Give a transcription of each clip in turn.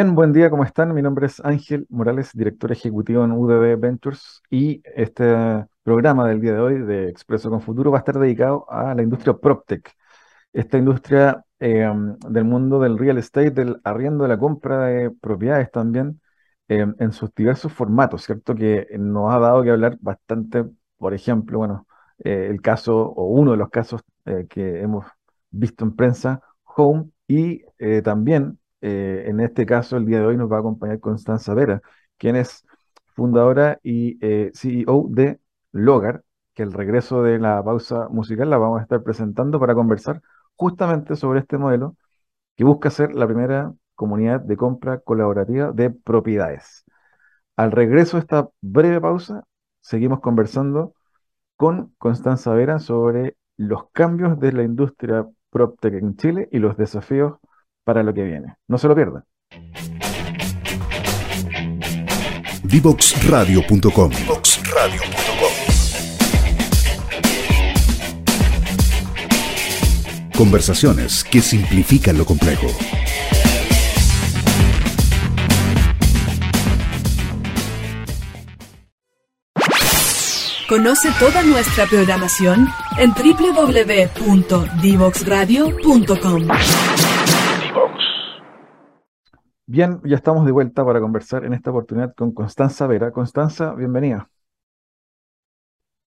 Bien, buen día, ¿cómo están? Mi nombre es Ángel Morales, director ejecutivo en UDB Ventures y este programa del día de hoy de Expreso con Futuro va a estar dedicado a la industria PropTech, esta industria eh, del mundo del real estate, del arriendo, de la compra de propiedades también, eh, en sus diversos formatos, ¿cierto? Que nos ha dado que hablar bastante, por ejemplo, bueno, eh, el caso o uno de los casos que hemos visto en prensa, Home, y también eh, en este caso, el día de hoy nos va a acompañar Constanza Vera, quien es fundadora y eh, CEO de Logar, que el regreso de la pausa musical la vamos a estar presentando para conversar justamente sobre este modelo que busca ser la primera comunidad de compra colaborativa de propiedades. Al regreso de esta breve pausa, seguimos conversando con Constanza Vera sobre los cambios de la industria PropTech en Chile y los desafíos para lo que viene. No se lo pierdan. Divoxradio.com Conversaciones que simplifican lo complejo. Conoce toda nuestra programación en www.divoxradio.com. Bien, ya estamos de vuelta para conversar en esta oportunidad con Constanza Vera. Constanza, bienvenida.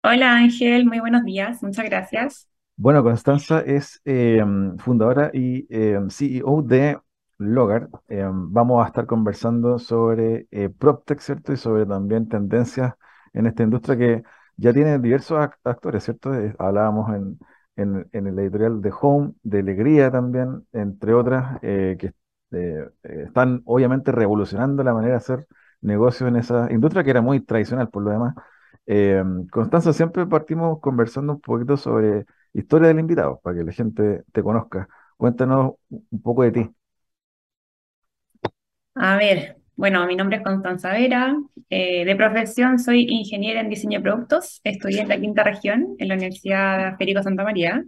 Hola Ángel, muy buenos días, muchas gracias. Bueno, Constanza es eh, fundadora y eh, CEO de Logar. Eh, vamos a estar conversando sobre PropTech, ¿cierto? Y sobre también tendencias en esta industria que ya tiene diversos actores, ¿cierto? hablábamos en, en, el editorial de Home, de Alegría también, entre otras, que eh, están obviamente revolucionando la manera de hacer negocios en esa industria que era muy tradicional por lo demás. Eh, Constanza, siempre partimos conversando un poquito sobre historia del invitado, para que la gente te conozca. Cuéntanos un poco de ti. A ver, bueno, mi nombre es Constanza Vera. Eh, de profesión soy ingeniera en diseño de productos. Estudié en la quinta región, en la Universidad Federico Santa María.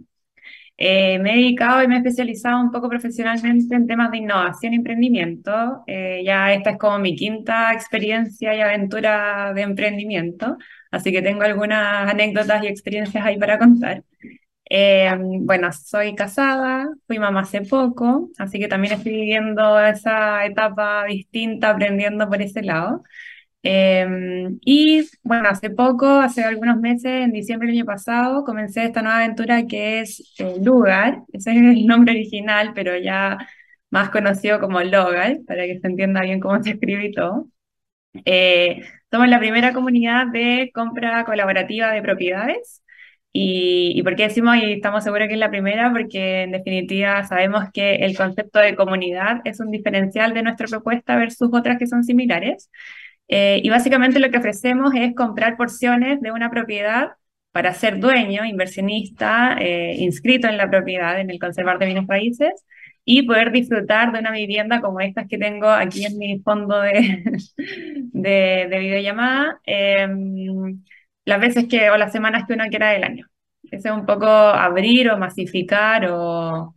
Eh, me he dedicado y me he especializado un poco profesionalmente en temas de innovación y emprendimiento. Eh, ya esta es como mi quinta experiencia y aventura de emprendimiento, así que tengo algunas anécdotas y experiencias ahí para contar. Eh, bueno, soy casada, fui mamá hace poco, así que también estoy viviendo esa etapa distinta, aprendiendo por ese lado. Em, y bueno, hace poco, hace algunos meses, en diciembre del año pasado, comencé esta nueva aventura que es eh, Lugar. Ese es el nombre original, pero ya más conocido como Logar, para que se entienda bien cómo se escribe y todo. Eh, somos la primera comunidad de compra colaborativa de propiedades. ¿Y, y por qué decimos y estamos seguros que es la primera? Porque en definitiva sabemos que el concepto de comunidad es un diferencial de nuestra propuesta versus otras que son similares. Eh, y básicamente lo que ofrecemos es comprar porciones de una propiedad para ser dueño, inversionista, eh, inscrito en la propiedad, en el conservar de bienes raíces, y poder disfrutar de una vivienda como estas que tengo aquí en mi fondo de, de, videollamada, em, las veces que, o las semanas que uno quiera del año. Ese es un poco abrir o masificar o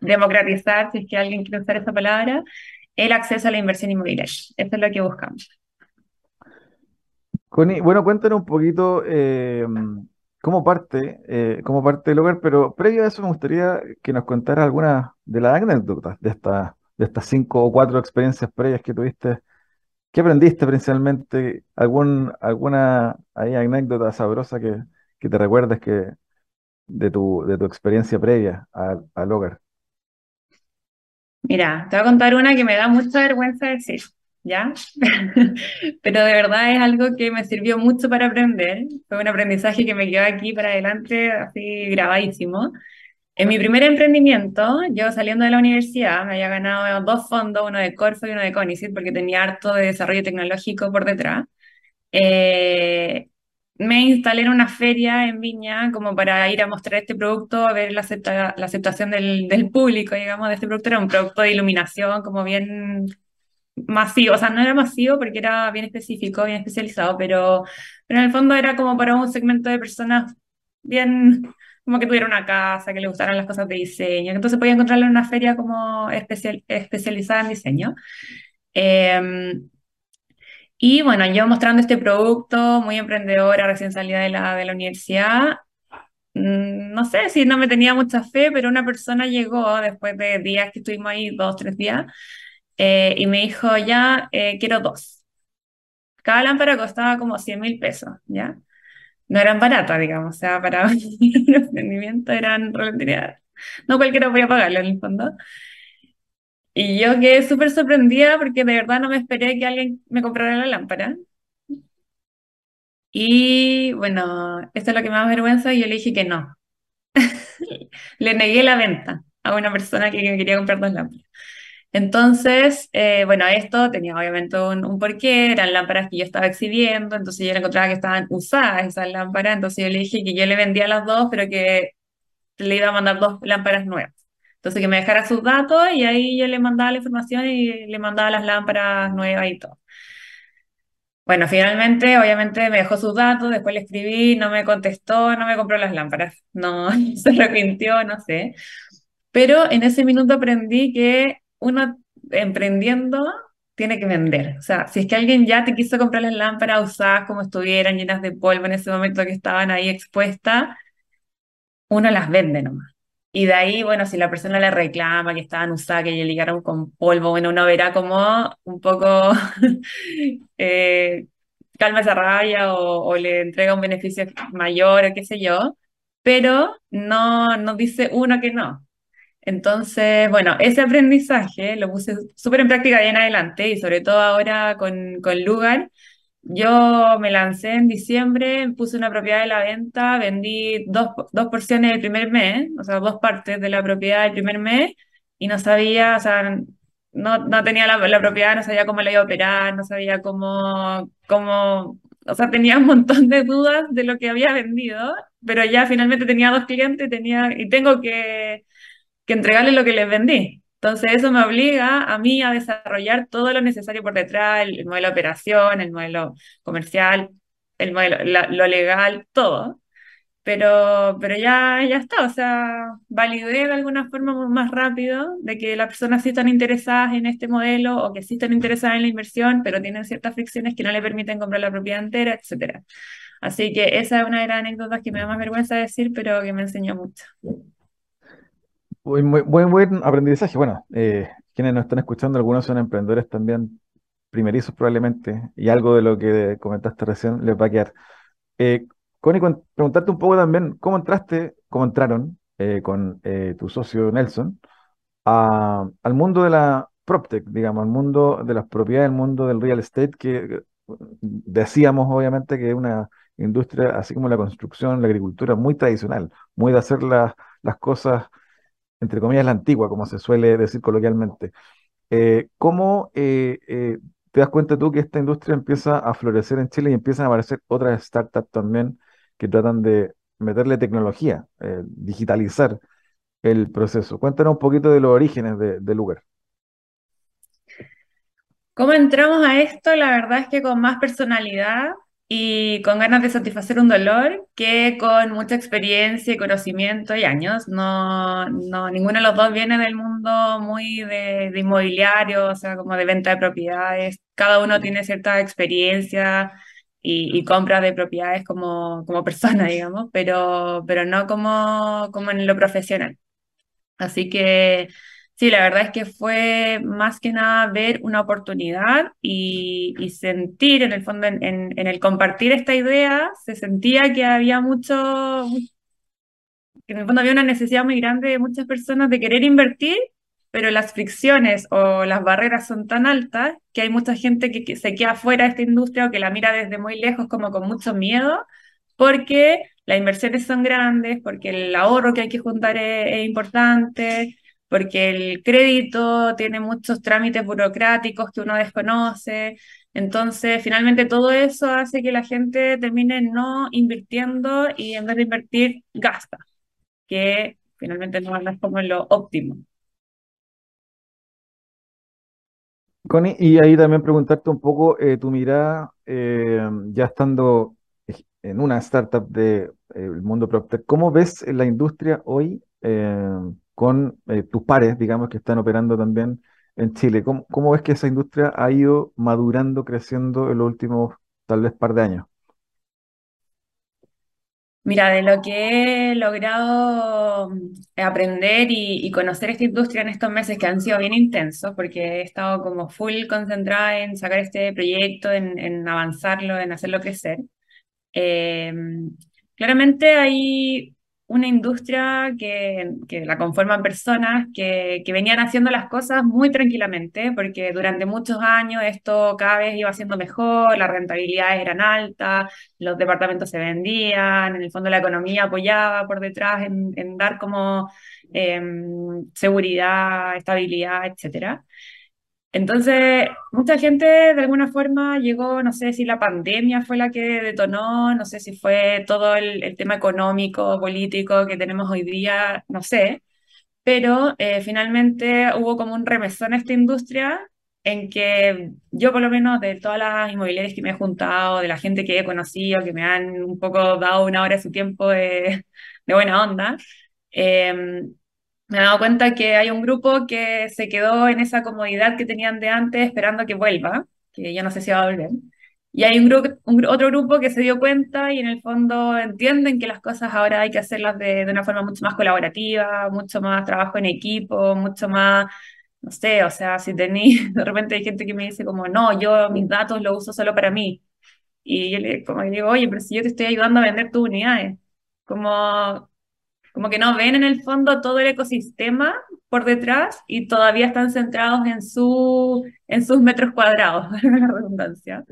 democratizar, si es que alguien quiere usar esa palabra, el acceso a la inversión inmobiliaria. Eso es lo que buscamos bueno, cuéntanos un poquito eh, cómo parte, eh, cómo parte el hogar, pero previo a eso me gustaría que nos contara algunas de las anécdotas de, esta, de estas cinco o cuatro experiencias previas que tuviste. ¿Qué aprendiste principalmente? ¿Algún, ¿Alguna anécdota sabrosa que, que te recuerdes que, de, tu, de tu experiencia previa al hogar? Mira, te voy a contar una que me da mucha vergüenza decir. ¿Ya? Pero de verdad es algo que me sirvió mucho para aprender. Fue un aprendizaje que me quedó aquí para adelante, así grabadísimo. En mi primer emprendimiento, yo saliendo de la universidad, me había ganado dos fondos, uno de Corfo y uno de Conicet, porque tenía harto de desarrollo tecnológico por detrás. Eh, me instalé en una feria en Viña como para ir a mostrar este producto, a ver la, la aceptación del, del, público, digamos, de este producto. Era un producto de iluminación como bien masivo, o sea, no era masivo porque era bien específico, bien especializado, pero, pero en el fondo era como para un segmento de personas bien, como que tuvieran una casa, que le gustaran las cosas de diseño, entonces podía encontrarlo en una feria como especial, especializada en diseño. Em, y bueno, yo mostrando este producto, muy emprendedora, recién salida de la, de la universidad, mm, no sé si no me tenía mucha fe, pero una persona llegó después de días que estuvimos ahí, dos, tres días, eh, y me dijo, ya, eh, quiero dos. Cada lámpara costaba como 100 mil pesos, ¿ya? No eran baratas, digamos, o sea, para un emprendimiento eran. No cualquiera podía pagarlo en el fondo. Y yo quedé súper sorprendida porque de verdad no me esperé que alguien me comprara la lámpara. Y bueno, esto es lo que me da vergüenza y yo le dije que no. Le negué la venta a una persona que quería comprar dos lámparas. Entonces, eh, bueno, esto tenía obviamente un, un, porqué, eran lámparas que yo estaba exhibiendo, entonces yo encontraba que estaban usadas esas lámparas, entonces yo le dije que yo le vendía las dos, pero que le iba a mandar dos lámparas nuevas. Entonces que me dejara sus datos y ahí yo le mandaba la información y le mandaba las lámparas nuevas y todo. Bueno, finalmente, obviamente me dejó sus datos, después le escribí, no me contestó, no me compró las lámparas, no se arrepintió, no sé. Pero en ese minuto aprendí que uno emprendiendo tiene que vender. O sea, si es que alguien ya te quiso comprar las lámparas usadas como estuvieran, llenas de polvo en ese momento que estaban ahí expuestas, uno las vende nomás. Y de ahí, bueno, si la persona le reclama que estaban usadas, que llegaron con polvo, bueno, uno verá como un poco eh, calma esa rabia o, le entrega un beneficio mayor o qué sé yo, pero no, no dice uno que no. Entonces, bueno, ese aprendizaje lo puse súper en práctica de en adelante y sobre todo ahora con, con Lugar. Yo me lancé en diciembre, puse una propiedad de la venta, vendí dos, dos porciones del primer mes, o sea, dos partes de la propiedad del primer mes, y no sabía, o sea, no, no tenía la, la, propiedad, no sabía cómo la iba a operar, no sabía cómo, cómo, o sea, tenía un montón de dudas de lo que había vendido, pero ya finalmente tenía dos clientes tenía, y tengo que, que entregarles lo que les vendí. Entonces eso me obliga a mí a desarrollar todo lo necesario por detrás, el, modelo de operación, el modelo comercial, el modelo, lo legal, todo. Pero, pero ya, ya está, o sea, validé de alguna forma más rápido de que las personas sí están interesadas en este modelo o que sí están interesadas en la inversión, pero tienen ciertas fricciones que no le permiten comprar la propiedad entera, etc. Así que esa es una de las anécdotas que me da más vergüenza decir, pero que me enseñó mucho. Muy, buen, buen aprendizaje. Bueno, eh, quienes nos están escuchando, algunos son emprendedores también primerizos probablemente, y algo de lo que comentaste recién les va a quedar. Eh, Connie, preguntarte un poco también, ¿cómo entraste, cómo entraron eh, con eh, tu socio Nelson al mundo de la PropTech, digamos, al mundo de las propiedades, al mundo del real estate, que decíamos obviamente que es una industria, así como la construcción, la agricultura, muy tradicional, muy de hacer las cosas entre comillas, la antigua, como se suele decir coloquialmente. Eh, ¿cómo eh, eh, te das cuenta tú que esta industria empieza a florecer en Chile y empiezan a aparecer otras startups también que tratan de meterle tecnología, digitalizar el proceso? Cuéntanos un poquito de los orígenes del de lugar. ¿Cómo entramos a esto? La verdad es que con más personalidad, y con ganas de satisfacer un dolor que con mucha experiencia y conocimiento y años. No, no, ninguno de los dos viene del mundo muy de, inmobiliario, o sea, como de venta de propiedades. Cada uno tiene cierta experiencia y, y compra de propiedades como, como persona, digamos, pero, pero no como, como en lo profesional. Así que Sí, la verdad es que fue más que nada ver una oportunidad y, sentir en el fondo, en, el compartir esta idea, se sentía que había mucho, que en el fondo había una necesidad muy grande de muchas personas de querer invertir, pero las fricciones o las barreras son tan altas que hay mucha gente que, se queda fuera de esta industria o que la mira desde muy lejos como con mucho miedo, porque las inversiones son grandes, porque el ahorro que hay que juntar es importante porque el crédito tiene muchos trámites burocráticos que uno desconoce. Entonces, finalmente todo eso hace que la gente termine no invirtiendo y en vez de invertir, gasta, que finalmente no es como lo óptimo. Connie, y ahí también preguntarte un poco eh, tu mirada, eh, ya estando en una startup del de, eh, mundo PropTech, ¿cómo ves la industria hoy? Con eh, tus pares, digamos, que están operando también en Chile. ¿Cómo, ves que esa industria ha ido madurando, creciendo en los últimos tal vez par de años? Mira, de lo que he logrado mm, aprender y, y conocer esta industria en estos meses que han sido bien intensos, porque he estado como full concentrada en sacar este proyecto, en, avanzarlo, en hacerlo crecer. Eh, claramente hay una industria que, que la conforman personas que, que venían haciendo las cosas muy tranquilamente, porque durante muchos años esto cada vez iba siendo mejor, las rentabilidades eran altas, los departamentos se vendían, en el fondo la economía apoyaba por detrás en, dar como eh, seguridad, estabilidad, etcétera. Entonces, mucha gente de alguna forma llegó, no sé si la pandemia fue la que detonó, no sé si fue todo el, tema económico, político que tenemos hoy día, no sé, pero eh, finalmente hubo como un remesón a esta industria en que yo por lo menos de todas las inmobiliarias que me he juntado, de la gente que he conocido, que me han un poco dado una hora de su tiempo de, de buena onda, eh, me he dado cuenta que hay un grupo que se quedó en esa comodidad que tenían de antes esperando que vuelva, que ya no sé si va a volver. Y hay un grupo, un, otro grupo que se dio cuenta y en el fondo entienden que las cosas ahora hay que hacerlas de, de una forma mucho más colaborativa, mucho más trabajo en equipo, mucho más, no sé, o sea, si tenéis, de repente hay gente que me dice como, no, yo mis datos los uso solo para mí. Y yo le, como digo, oye, pero si yo te estoy ayudando a vender tus unidades, como como que no ven en el fondo todo el ecosistema por detrás y todavía están centrados en, su, en sus metros cuadrados, la redundancia.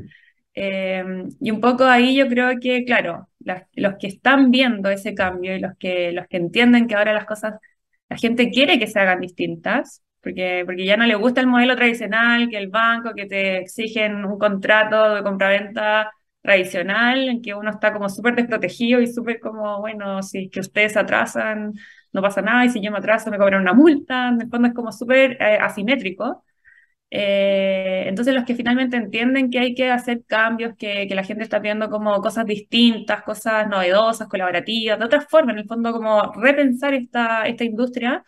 Eh, y un poco ahí yo creo que, claro, las, los que están viendo ese cambio y los que, los que entienden que ahora las cosas, la gente quiere que se hagan distintas, porque, porque ya no le gusta el modelo tradicional, que el banco, que te exigen un contrato de compraventa tradicional, en que uno está como súper desprotegido y súper como, bueno, si es que ustedes atrasan, no pasa nada, y si yo me atraso me cobran una multa, en el fondo es como súper eh, asimétrico. Eh, entonces los que finalmente entienden que hay que hacer cambios, que, que, la gente está pidiendo como cosas distintas, cosas novedosas, colaborativas, de otra forma, en el fondo como repensar esta, esta industria,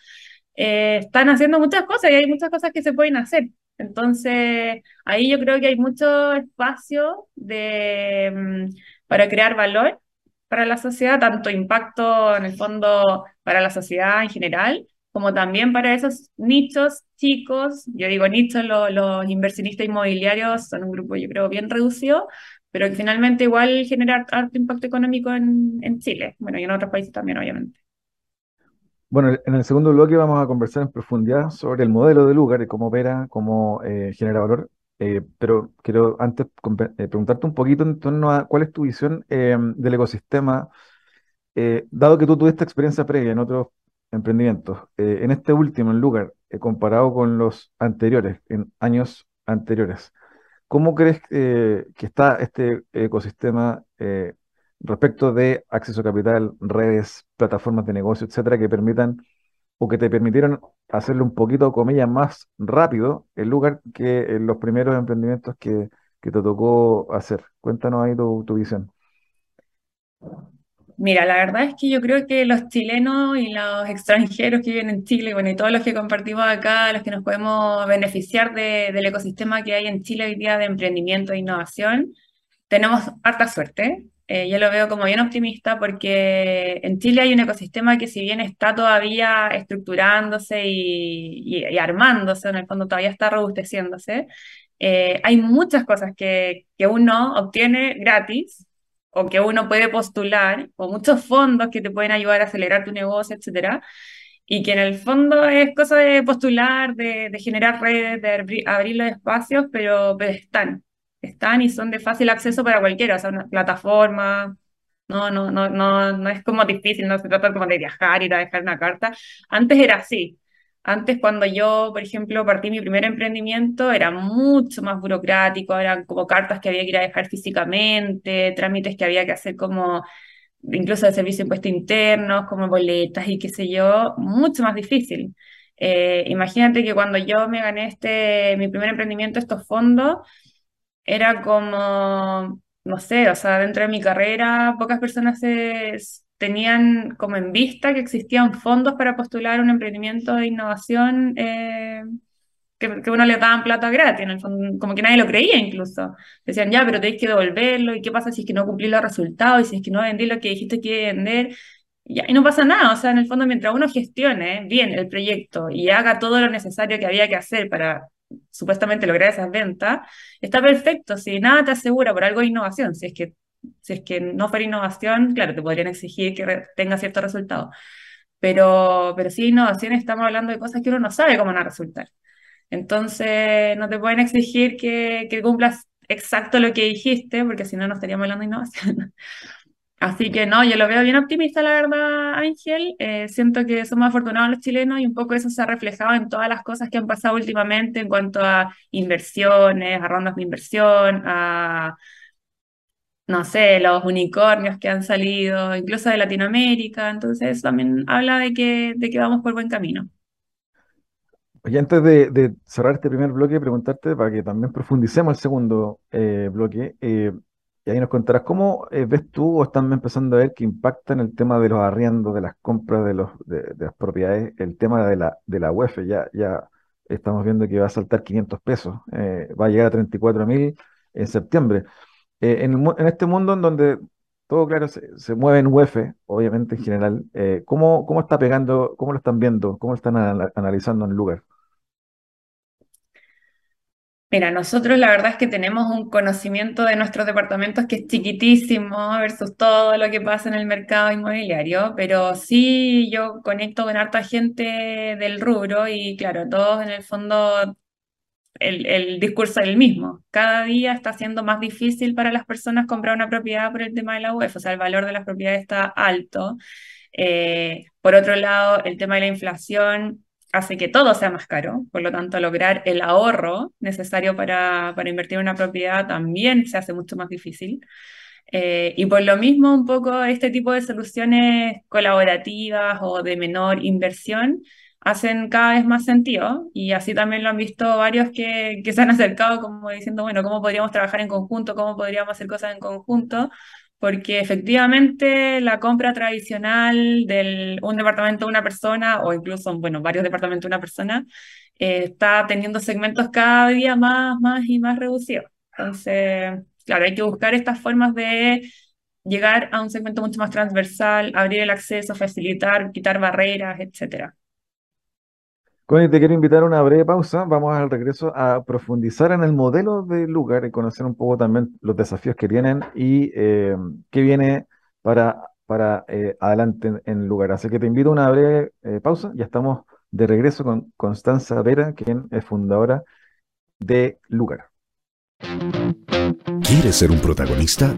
eh, están haciendo muchas cosas y hay muchas cosas que se pueden hacer. Entonces, ahí yo creo que hay mucho espacio de, mm, para crear valor para la sociedad, tanto impacto en el fondo para la sociedad en general, como también para esos nichos chicos. Yo digo nichos, lo, los inversionistas inmobiliarios son un grupo yo creo bien reducido, pero que finalmente igual genera alto impacto económico en, en Chile, bueno, y en otros países también, obviamente. Bueno, en el segundo bloque vamos a conversar en profundidad sobre el modelo de lugar y cómo opera, cómo eh, genera valor. Eh, pero quiero antes eh, preguntarte un poquito en torno a cuál es tu visión del ecosistema, dado que tú tuviste experiencia previa en otros emprendimientos, en este último, en lugar, comparado con los anteriores, en años anteriores. ¿Cómo crees que está este ecosistema respecto de acceso a capital, redes, plataformas de negocio, etcétera, que permitan o que te permitieron hacerlo un poquito, comillas, más rápido en lugar que los primeros emprendimientos que, que te tocó hacer. Cuéntanos ahí tu, tu visión. Mira, la verdad es que yo creo que los chilenos y los extranjeros que viven en Chile, bueno, y todos los que compartimos acá, los que nos podemos beneficiar de, del ecosistema que hay en Chile hoy día de emprendimiento e innovación, tenemos harta suerte. Eh, yo lo veo como bien optimista porque en Chile hay un ecosistema que si bien está todavía estructurándose y, y, y armándose, en el fondo todavía está robusteciéndose, eh, hay muchas cosas que, que uno obtiene gratis o que uno puede postular, o muchos fondos que te pueden ayudar a acelerar tu negocio, etcétera, y que en el fondo es cosa de postular, de, de generar redes, de abrir, abrir los espacios, pero, pero están están y son de fácil acceso para cualquiera, o sea, una plataforma, no, no, no, no, no es como difícil, no se trata como de viajar, ir a dejar una carta. Antes era así. Antes, cuando yo, por ejemplo, partí mi primer emprendimiento, era mucho más burocrático, eran como cartas que había que ir a dejar físicamente, trámites que había que hacer como incluso de servicio de impuestos internos, como boletas y qué sé yo, mucho más difícil. Eh, imagínate que cuando yo me gané este, mi primer emprendimiento, estos fondos, era como, no sé, o sea, dentro de mi carrera pocas personas tenían como en vista que existían fondos para postular un emprendimiento de innovación eh, que, que uno le daban plata gratis, en el fondo, como que nadie lo creía incluso. Decían, ya, pero tenéis que devolverlo, ¿y qué pasa si es que no cumplís los resultados? Y si es que no vendí lo que dijiste que iba a vender. Y no pasa nada, o sea, en el fondo, mientras uno gestione bien el proyecto y haga todo lo necesario que había que hacer para supuestamente lograr esas ventas, está perfecto. Si nada te asegura por algo de innovación, si es que, si es que no fuera innovación, claro, te podrían exigir que tenga cierto resultado. Pero, pero sí, innovación estamos hablando de cosas que uno no sabe cómo van a resultar. Entonces, no te pueden exigir que, que cumplas exacto lo que dijiste, porque si no, no estaríamos hablando de innovación. Así que no, yo lo veo bien optimista, la verdad, Ángel. Eh, siento que somos afortunados los chilenos y un poco eso se ha reflejado en todas las cosas que han pasado últimamente en cuanto a inversiones, a rondas de inversión, a, no sé, los unicornios que han salido, incluso de Latinoamérica. Entonces, eso también habla de que, de que vamos por buen camino. Oye, antes de, cerrar este primer bloque, preguntarte para que también profundicemos el segundo eh, bloque. eh, y ahí nos contarás cómo eh, ves tú o están empezando a ver que impacta en el tema de los arriendos, de las compras de, los, de, las propiedades, el tema de la, de la UEF. Ya, estamos viendo que va a saltar 500 pesos, eh, va a llegar a 34 mil en septiembre. Eh, en, este mundo en donde todo, claro, se, se mueve en UEF, obviamente en general, ¿cómo, cómo está pegando, cómo lo están viendo, cómo lo están ana- analizando en el lugar? Mira, nosotros la verdad es que tenemos un conocimiento de nuestros departamentos que es chiquitísimo versus todo lo que pasa en el mercado inmobiliario, pero sí yo conecto con harta gente del rubro y claro, todos en el fondo el, el discurso es el mismo. Cada día está siendo más difícil para las personas comprar una propiedad por el tema de la UEF, o sea, el valor de las propiedades está alto. Eh, por otro lado, el tema de la inflación hace que todo sea más caro, por lo tanto, lograr el ahorro necesario para, invertir en una propiedad también se hace mucho más difícil. Eh, y por lo mismo, un poco este tipo de soluciones colaborativas o de menor inversión hacen cada vez más sentido y así también lo han visto varios que, que se han acercado como diciendo, bueno, ¿cómo podríamos trabajar en conjunto? ¿Cómo podríamos hacer cosas en conjunto? Porque efectivamente la compra tradicional de un departamento de una persona o incluso, bueno, varios departamentos de una persona eh, está teniendo segmentos cada día más, más y más reducidos. Entonces, claro, hay que buscar estas formas de llegar a un segmento mucho más transversal, abrir el acceso, facilitar, quitar barreras, etcétera. Connie, te quiero invitar a una breve pausa. Vamos al regreso a profundizar en el modelo del lugar y conocer un poco también los desafíos que tienen y eh, qué viene para, para eh, adelante en, lugar. Así que te invito a una breve eh, pausa. Ya estamos de regreso con Constanza Vera, quien es fundadora de Lugar. ¿Quieres ser un protagonista?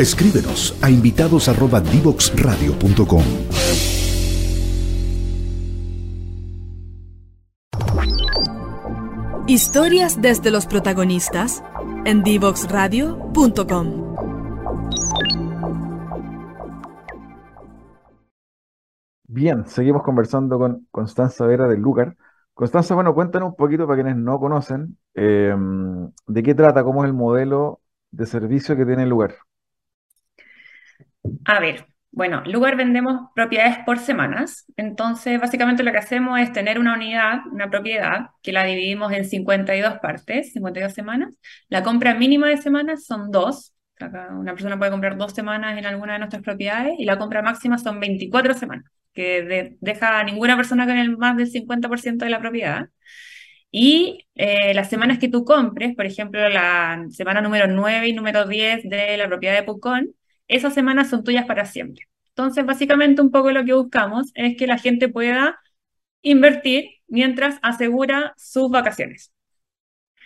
Escríbenos a invitados@divoxradio.com. Historias desde los protagonistas en divoxradio.com. Bien, seguimos conversando con Constanza Vera del Lugar. Constanza, bueno, cuéntanos un poquito para quienes no conocen eh, de qué trata, cómo es el modelo de servicio que tiene el lugar. A ver, bueno, Lugar vendemos propiedades por semanas. Entonces, básicamente lo que hacemos es tener una unidad, una propiedad, que la dividimos en 52 partes, 52 semanas. La compra mínima de semanas son dos. Una persona puede comprar dos semanas en alguna de nuestras propiedades y la compra máxima son 24 semanas, que de- deja a ninguna persona con el más del 50% de la propiedad. Y eh, las semanas que tú compres, por ejemplo, la semana número 9 y número 10 de la propiedad de Pucón, esas semanas son tuyas para siempre. Entonces, básicamente un poco lo que buscamos es que la gente pueda invertir mientras asegura sus vacaciones.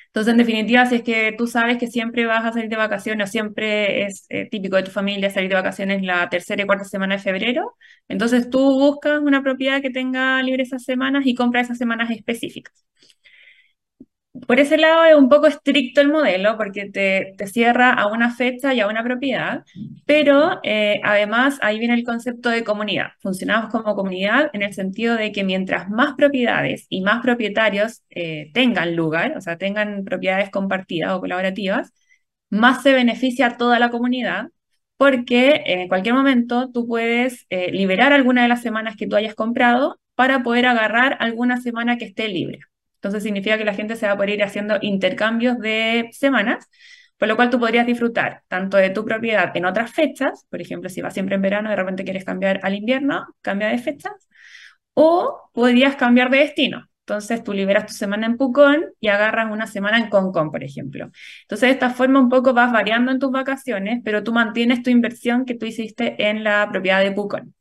Entonces, en definitiva, si es que tú sabes que siempre vas a salir de vacaciones siempre es eh, típico de tu familia salir de vacaciones la tercera y cuarta semana de febrero, entonces tú buscas una propiedad que tenga libre esas semanas y compras esas semanas específicas. Por ese lado es un poco estricto el modelo porque te, te cierra a una fecha y a una propiedad, pero eh, además ahí viene el concepto de comunidad. Funcionamos como comunidad en el sentido de que mientras más propiedades y más propietarios eh, tengan lugar, o sea, tengan propiedades compartidas o colaborativas, más se beneficia a toda la comunidad porque en cualquier momento tú puedes eh, liberar alguna de las semanas que tú hayas comprado para poder agarrar alguna semana que esté libre. Entonces significa que la gente se va a poder ir haciendo intercambios de semanas, por lo cual tú podrías disfrutar tanto de tu propiedad en otras fechas, por ejemplo, si vas siempre en verano y de repente quieres cambiar al invierno, cambia de fechas, o podrías cambiar de destino. Entonces tú liberas tu semana en Pucón y agarras una semana en Concón, por ejemplo. Entonces de esta forma un poco vas variando en tus vacaciones, pero tú mantienes tu inversión que tú hiciste en la propiedad de Pucón.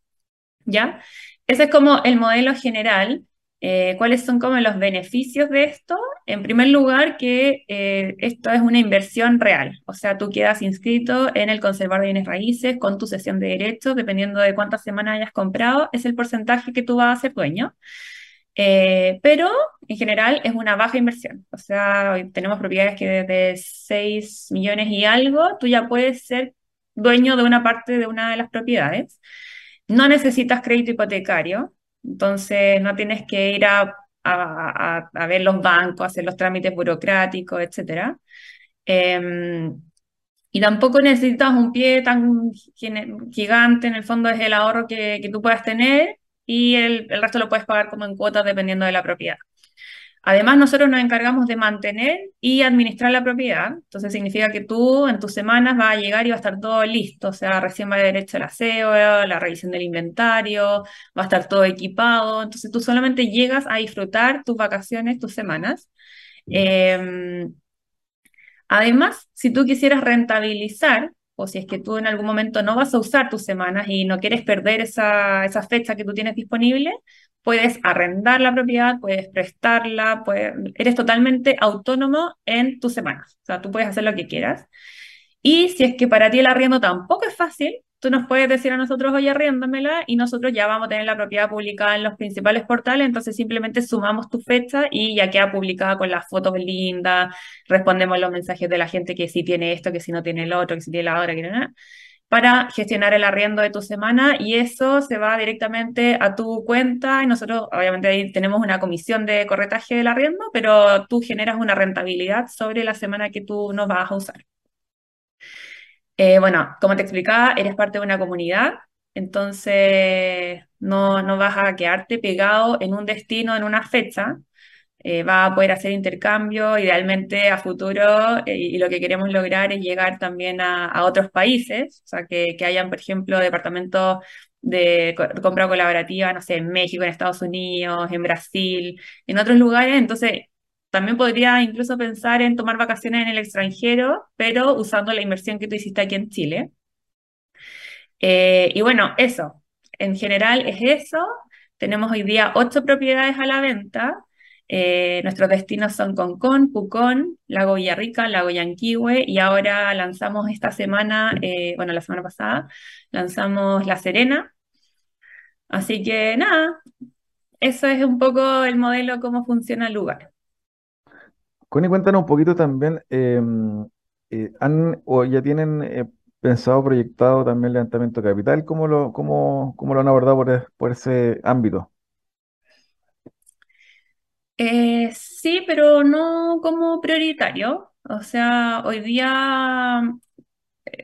¿Ya? Ese es como el modelo general. Eh, ¿Cuáles son como los beneficios de esto? En primer lugar, que eh, esto es una inversión real, o sea, tú quedas inscrito en el conservar de bienes raíces con tu sesión de derechos, dependiendo de cuántas semanas hayas comprado, es el porcentaje que tú vas a ser dueño. Eh, pero en general es una baja inversión. O sea, tenemos propiedades que desde 6 millones y algo, tú ya puedes ser dueño de una parte de una de las propiedades. No necesitas crédito hipotecario, entonces no tienes que ir a, a, ver los bancos, hacer los trámites burocráticos, etc. Em, y tampoco necesitas un pie tan gigante, en el fondo es el ahorro que, que tú puedas tener y el, el resto lo puedes pagar como en cuotas dependiendo de la propiedad. Además, nosotros nos encargamos de mantener y administrar la propiedad. Entonces, significa que tú en tus semanas vas a llegar y va a estar todo listo. O sea, recién va a derecho el aseo, la revisión del inventario, va a estar todo equipado. Entonces, tú solamente llegas a disfrutar tus vacaciones, tus semanas. Em, además, si tú quisieras rentabilizar, o si es que tú en algún momento no vas a usar tus semanas y no quieres perder esa, fecha que tú tienes disponible, puedes arrendar la propiedad, puedes prestarla, eres totalmente autónomo en tus semanas. O sea, tú puedes hacer lo que quieras. Y si es que para ti el arriendo tampoco es fácil, tú nos puedes decir a nosotros, oye, arriéndamela, y nosotros ya vamos a tener la propiedad publicada en los principales portales, entonces simplemente sumamos tu fecha y ya queda publicada con las fotos lindas, respondemos los mensajes de la gente que sí tiene esto, que si no tiene el otro, que si tiene la otra, que no, para gestionar el arriendo de tu semana y eso se va directamente a tu cuenta y nosotros obviamente ahí tenemos una comisión de corretaje del arriendo, pero tú generas una rentabilidad sobre la semana que tú nos vas a usar. Eh, bueno, como te explicaba, eres parte de una comunidad, entonces no, no vas a quedarte pegado en un destino, en una fecha, eh, va a poder hacer intercambio, idealmente a futuro, eh, y lo que queremos lograr es llegar también a, otros países, o sea, que, que, hayan, por ejemplo, departamentos de compra colaborativa, no sé, en México, en Estados Unidos, en Brasil, en otros lugares, entonces también podría incluso pensar en tomar vacaciones en el extranjero, pero usando la inversión que tú hiciste aquí en Chile. Eh, y bueno, eso, en general es eso. Tenemos hoy día ocho propiedades a la venta. Eh, nuestros destinos son Concón, Pucón, Lago Villarrica, Lago Yanquihue y ahora lanzamos esta semana, eh, bueno, la semana pasada, lanzamos La Serena. Así que nada, eso es un poco el modelo, cómo funciona el lugar. Connie, cuéntanos un poquito también, em, eh, ¿han o ya tienen eh, pensado, proyectado también el levantamiento de capital? ¿Cómo lo, cómo, cómo lo han abordado por, por ese ámbito? Eh, sí, pero no como prioritario. O sea, hoy día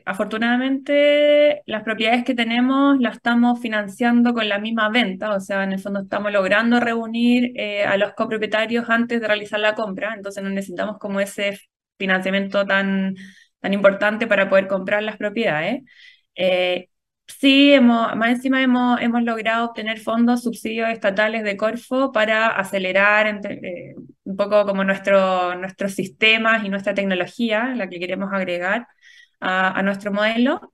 afortunadamente las propiedades que tenemos las estamos financiando con la misma venta, o sea, en el fondo estamos logrando reunir eh, a los copropietarios antes de realizar la compra, entonces no necesitamos como ese financiamiento tan, tan importante para poder comprar las propiedades. Eh, sí, hemos, más encima hemos, hemos logrado obtener fondos, subsidios estatales de Corfo para acelerar eh, un poco como nuestro, nuestros sistemas y nuestra tecnología, la que queremos agregar a, nuestro modelo.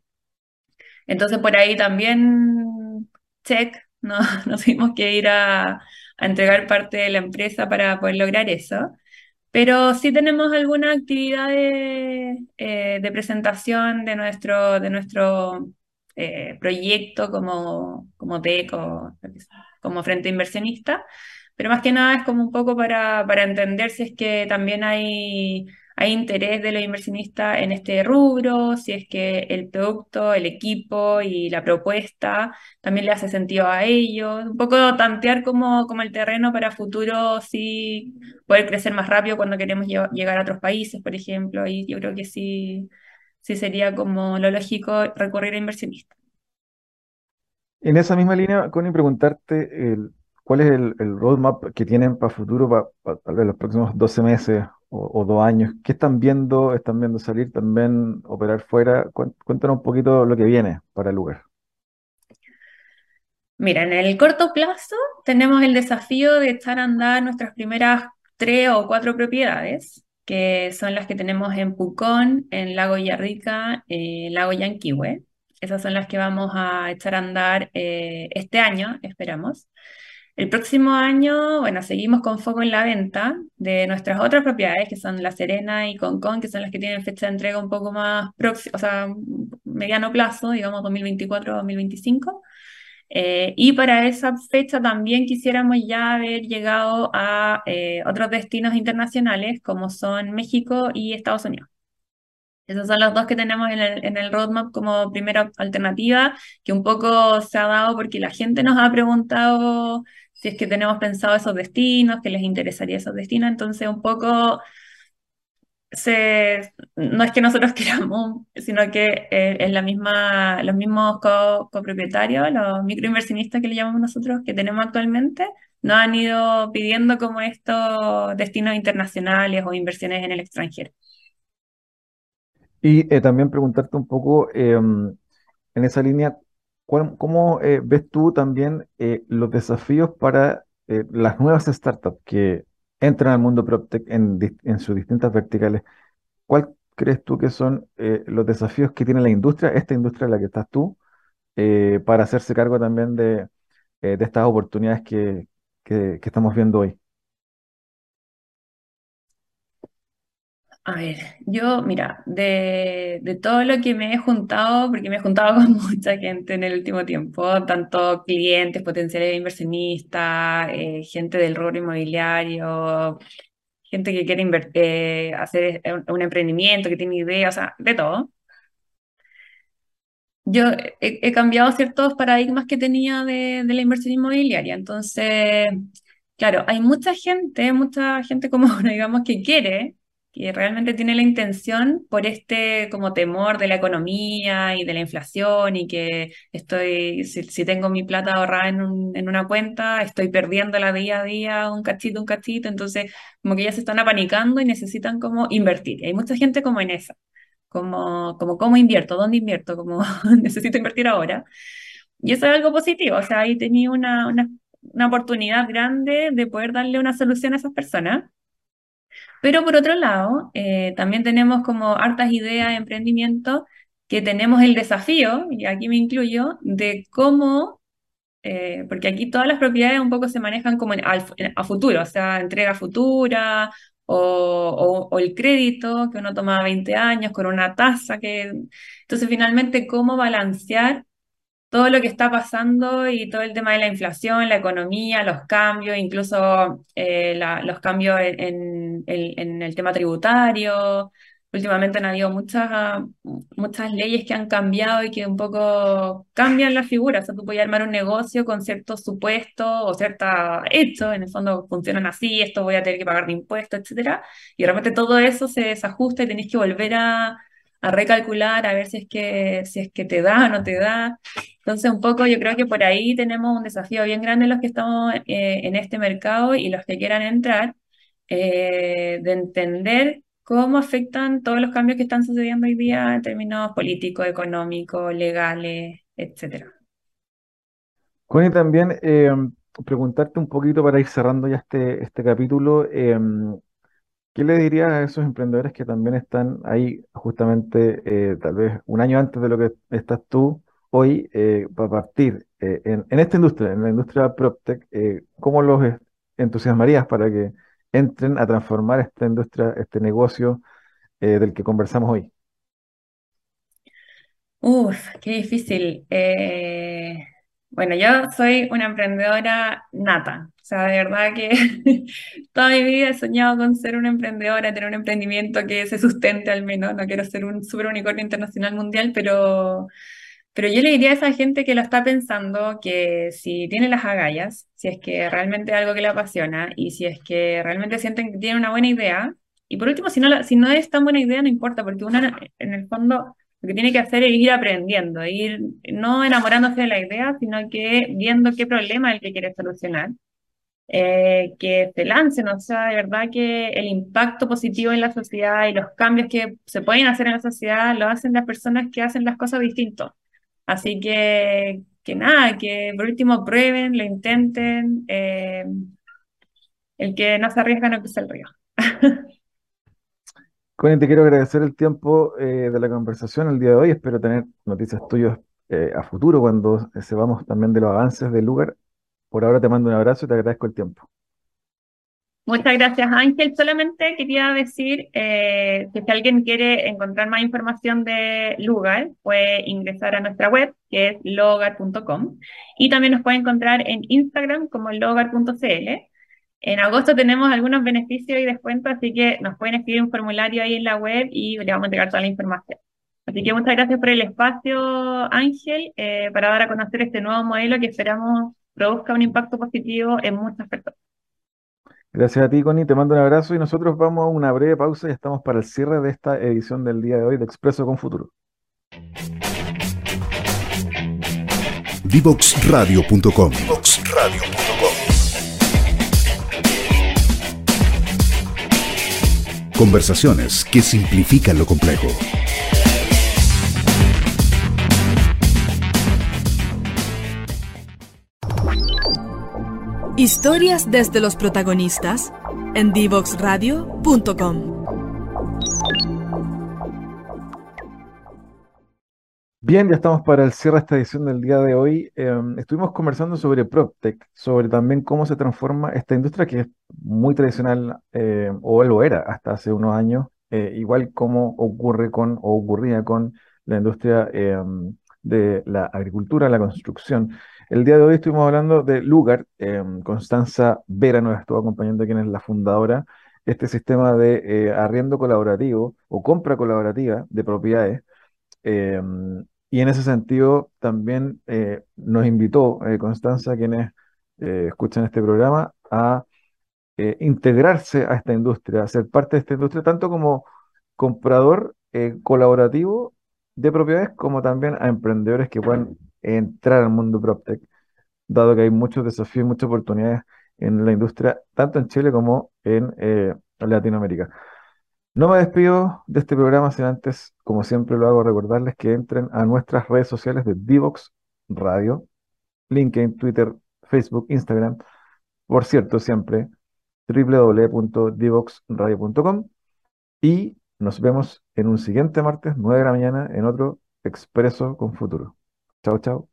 Entonces por ahí también, check, ¿no? nos tuvimos que ir a, entregar parte de la empresa para poder lograr eso. Pero sí tenemos algunas actividades eh, de presentación de nuestro, de nuestro eh, proyecto como, como DECO, como Frente Inversionista, pero más que nada es como un poco para, para entender si es que también hay hay interés de los inversionistas en este rubro, si es que el producto, el equipo y la propuesta también le hace sentido a ellos, un poco tantear como, como el terreno para futuro, sí, poder crecer más rápido cuando queremos llegar a otros países, por ejemplo, y yo creo que sí, sí sería como lo lógico recurrir a inversionistas. En esa misma línea, Connie, preguntarte cuál es el, el roadmap que tienen para futuro, para, tal vez los próximos 12 meses o, dos años. ¿Qué están viendo? ¿Están viendo salir también, operar fuera? Cuén- Cuéntanos un poquito lo que viene para el lugar. Mira, en el corto plazo tenemos el desafío de echar a andar nuestras primeras tres o cuatro propiedades, que son las que tenemos en Pucón, en Lago Villarrica, eh, Lago Yanquihue. Esas son las que vamos a echar a andar eh, este año, esperamos. El próximo año, bueno, seguimos con foco en la venta de nuestras otras propiedades, que son La Serena y Concón, que son las que tienen fecha de entrega un poco más próxima, o sea, mediano plazo, digamos 2024-2025. Eh, y para esa fecha también quisiéramos ya haber llegado a eh, otros destinos internacionales como son México y Estados Unidos. Esos son los dos que tenemos en el, en el roadmap como primera alternativa, que un poco se ha dado porque la gente nos ha preguntado si es que tenemos pensado esos destinos, que les interesaría esos destinos, entonces un poco no es que nosotros queramos, sino que eh, es la misma, los mismos co- copropietarios, los microinversionistas que le llamamos nosotros, que tenemos actualmente, nos han ido pidiendo como estos destinos internacionales o inversiones en el extranjero. Y eh, también preguntarte un poco em, en esa línea, ¿cuál- ¿cómo eh, ves tú también eh, los desafíos para eh, las nuevas startups que entran al mundo PropTech en, en sus distintas verticales? ¿Cuál crees tú que son los desafíos que tiene la industria, esta industria en la que estás tú, para hacerse cargo también de, estas oportunidades que, que estamos viendo hoy? A ver, yo, mira, de, de todo lo que me he juntado, porque me he juntado con mucha gente en el último tiempo, tanto clientes, potenciales inversionistas, eh, gente del rubro inmobiliario, gente que quiere inver- eh, hacer un, un emprendimiento, que tiene ideas, o sea, de todo. Yo he, he cambiado ciertos paradigmas que tenía de, de la inversión inmobiliaria. Entonces, claro, hay mucha gente, mucha gente como digamos, que quiere, que realmente tiene la intención por este como temor de la economía y de la inflación y que estoy, si, si tengo mi plata ahorrada en un- en una cuenta, estoy perdiéndola día a día, un cachito, un cachito. Entonces, como que ya se están apanicando y necesitan como invertir. Hay mucha gente como en esa como, como cómo invierto, dónde invierto, como necesito invertir ahora. Y eso es algo positivo, o sea, ahí tenía una, una, una oportunidad grande de poder darle una solución a esas personas. Pero por otro lado, eh, también tenemos como hartas ideas de emprendimiento que tenemos el desafío, y aquí me incluyo, de cómo, eh, porque aquí todas las propiedades un poco se manejan como en, a futuro, o sea, entrega futura o, o- el crédito que uno toma a 20 años con una tasa que... Entonces, finalmente, cómo balancear todo lo que está pasando y todo el tema de la inflación, la economía, los cambios, incluso eh, la- los cambios en, en el en el tema tributario. Últimamente han habido muchas, muchas leyes que han cambiado y que un poco cambian la figura. O sea, tú puedes armar un negocio con ciertos supuestos o ciertos hechos, en el fondo funcionan así, esto voy a tener que pagar de impuestos, etcétera. Y de repente todo eso se desajusta y tenés que volver a, a recalcular, a ver si es que, si es que te da o no te da. Entonces, un poco yo creo que por ahí tenemos un desafío bien grande los que estamos eh, en este mercado y los que quieran entrar, eh, de entender cómo afectan todos los cambios que están sucediendo hoy día en términos políticos, económicos, legales, etcétera. Connie, también eh, preguntarte un poquito para ir cerrando ya este, este capítulo, em, ¿qué le dirías a esos emprendedores que también están ahí justamente eh, tal vez un año antes de lo que estás tú hoy eh, para partir eh, en, en esta industria, en la industria PropTech? ¿cómo los entusiasmarías para que entren a transformar esta industria, este negocio del que conversamos hoy? Uf, qué difícil. Bueno, yo soy una emprendedora nata. O sea, de verdad que toda mi vida he soñado con ser una emprendedora, tener un emprendimiento que se sustente al menos. No quiero ser un super unicornio internacional mundial, pero, pero yo le diría a esa gente que lo está pensando que si tiene las agallas, si es que realmente es algo que le apasiona y si es que realmente sienten que tiene una buena idea, Y por último, si no, si no es tan buena idea, no importa, porque uno en el fondo lo que tiene que hacer es ir aprendiendo, ir no enamorándose de la idea, sino que viendo qué problema es el que quiere solucionar. Eh, que se lancen, o sea, de verdad que el impacto positivo en la sociedad y los cambios que se pueden hacer en la sociedad lo hacen las personas que hacen las cosas distintas. Así que, que nada, que por último prueben, lo intenten. Eh, el que no se arriesga no pisa el río. Connie, te quiero agradecer el tiempo eh, de la conversación el día de hoy. Espero tener noticias tuyas eh, a futuro cuando sepamos también de los avances del lugar. Por ahora te mando un abrazo y te agradezco el tiempo. Muchas gracias, Ángel. Solamente quería decir eh, que si alguien quiere encontrar más información de Lugar, puede ingresar a nuestra web, que es logar.com, y también nos puede encontrar en Instagram como logar.cl. En agosto tenemos algunos beneficios y descuentos, así que nos pueden escribir un formulario ahí en la web y le vamos a entregar toda la información. Así que muchas gracias por el espacio, Ángel, eh, para dar a conocer este nuevo modelo que esperamos produzca un impacto positivo en muchas personas. Gracias a ti, Connie. Te mando un abrazo y nosotros vamos a una breve pausa y estamos para el cierre de esta edición del día de hoy de Expreso con Futuro. Divoxradio.com Conversaciones que simplifican lo complejo. Historias desde los protagonistas en divoxradio.com. Bien, ya estamos para el cierre de esta edición del día de hoy. Em, estuvimos conversando sobre PropTech, sobre también cómo se transforma esta industria que es muy tradicional, eh, o lo era hasta hace unos años, eh, igual como ocurre con o ocurría con la industria em, de la agricultura, la construcción. El día de hoy estuvimos hablando de Lugar. Em, Constanza Vera nos estuvo acompañando, quien es la fundadora. Este sistema de eh, arriendo colaborativo o compra colaborativa de propiedades y en ese sentido, también eh, nos invitó eh, Constanza, quienes escuchan este programa, a integrarse a esta industria, a ser parte de esta industria, tanto como comprador colaborativo de propiedades, como también a emprendedores que puedan entrar al mundo PropTech, dado que hay muchos desafíos y muchas oportunidades en la industria, tanto en Chile como en Latinoamérica. No me despido de este programa sin antes, como siempre lo hago, recordarles que entren a nuestras redes sociales de Divox Radio, LinkedIn, Twitter, Facebook, Instagram. Por cierto, siempre www.divoxradio.com y nos vemos en un siguiente martes, 9 de la mañana, en otro Expreso con Futuro. Tchau, tchau.